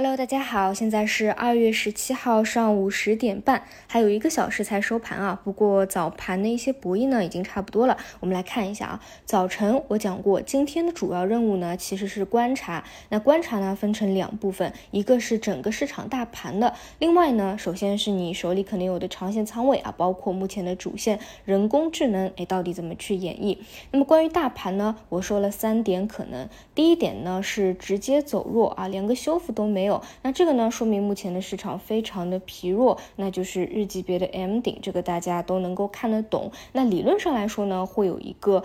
Hello，大家好，现在是二月十七号上午十点半，还有一个小时才收盘啊。不过早盘的一些博弈呢，已经差不多了。我们来看一下啊，早晨我讲过，今天的主要任务呢，其实是观察。那观察呢，分成两部分，一个是整个市场大盘的，另外呢，首先是你手里可能有的长线仓位啊，包括目前的主线人工智能，哎，到底怎么去演绎？那么关于大盘呢，我说了三点可能，第一点呢是直接走弱啊，连个修复都没有。那这个呢，说明目前的市场非常的疲弱，那就是日级别的 M 顶，这个大家都能够看得懂。那理论上来说呢，会有一个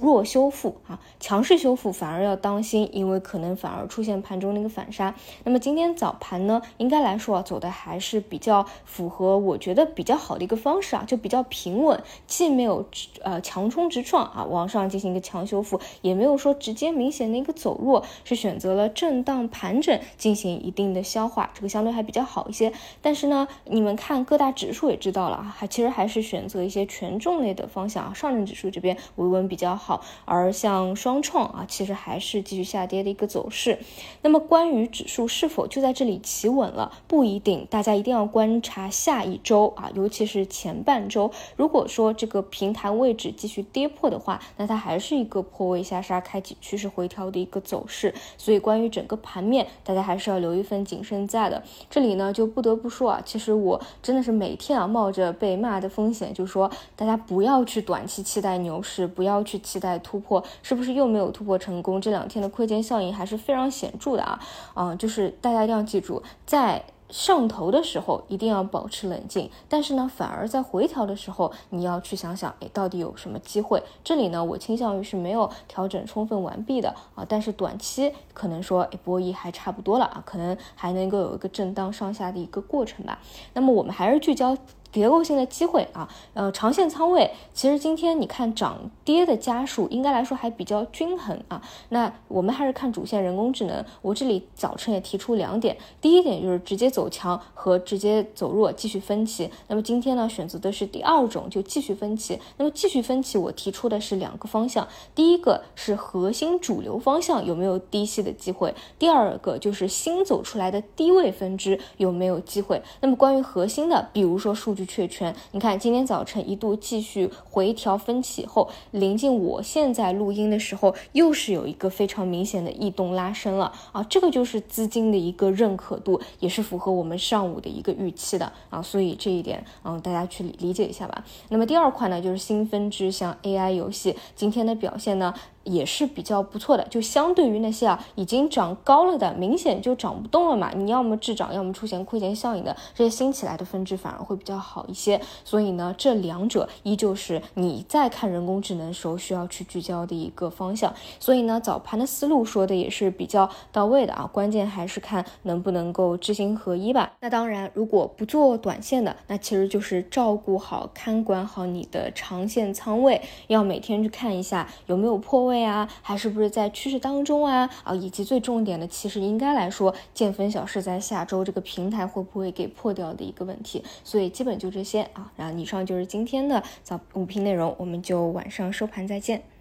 弱修复啊，强势修复反而要当心，因为可能反而出现盘中那个反杀。那么今天早盘呢，应该来说啊，走的还是比较符合我觉得比较好的一个方式啊，就比较平稳，既没有呃强冲直撞啊，往上进行一个强修复，也没有说直接明显的一个走弱，是选择了震荡盘整进行。一定的消化，这个相对还比较好一些。但是呢，你们看各大指数也知道了，还其实还是选择一些权重类的方向啊。上证指数这边维稳比较好，而像双创啊，其实还是继续下跌的一个走势。那么关于指数是否就在这里企稳了，不一定，大家一定要观察下一周啊，尤其是前半周。如果说这个平台位置继续跌破的话，那它还是一个破位下杀，开启趋势回调的一个走势。所以关于整个盘面，大家还是要留。一份谨慎在的，这里呢就不得不说啊，其实我真的是每天啊冒着被骂的风险，就是说大家不要去短期期待牛市，不要去期待突破，是不是又没有突破成功？这两天的亏钱效应还是非常显著的啊，嗯，就是大家一定要记住，在。上头的时候一定要保持冷静，但是呢，反而在回调的时候，你要去想想，哎，到底有什么机会？这里呢，我倾向于是没有调整充分完毕的啊，但是短期可能说，哎，博弈还差不多了啊，可能还能够有一个震荡上下的一个过程吧。那么我们还是聚焦。结构性的机会啊，呃，长线仓位其实今天你看涨跌的家数应该来说还比较均衡啊。那我们还是看主线人工智能，我这里早晨也提出两点，第一点就是直接走强和直接走弱继续分歧。那么今天呢选择的是第二种，就继续分歧。那么继续分歧，我提出的是两个方向，第一个是核心主流方向有没有低吸的机会，第二个就是新走出来的低位分支有没有机会。那么关于核心的，比如说数据。确权，你看今天早晨一度继续回调分歧后，临近我现在录音的时候，又是有一个非常明显的异动拉升了啊，这个就是资金的一个认可度，也是符合我们上午的一个预期的啊，所以这一点嗯，大家去理解一下吧。那么第二块呢，就是新分支，像 AI 游戏今天的表现呢。也是比较不错的，就相对于那些啊已经涨高了的，明显就涨不动了嘛，你要么滞涨，要么出现亏钱效应的这些新起来的分支反而会比较好一些。所以呢，这两者依旧是你在看人工智能时候需要去聚焦的一个方向。所以呢，早盘的思路说的也是比较到位的啊，关键还是看能不能够知行合一吧。那当然，如果不做短线的，那其实就是照顾好、看管好你的长线仓位，要每天去看一下有没有破位。位啊，还是不是在趋势当中啊？啊，以及最重点的，其实应该来说，见分晓是在下周这个平台会不会给破掉的一个问题。所以基本就这些啊，然后以上就是今天的早午评内容，我们就晚上收盘再见。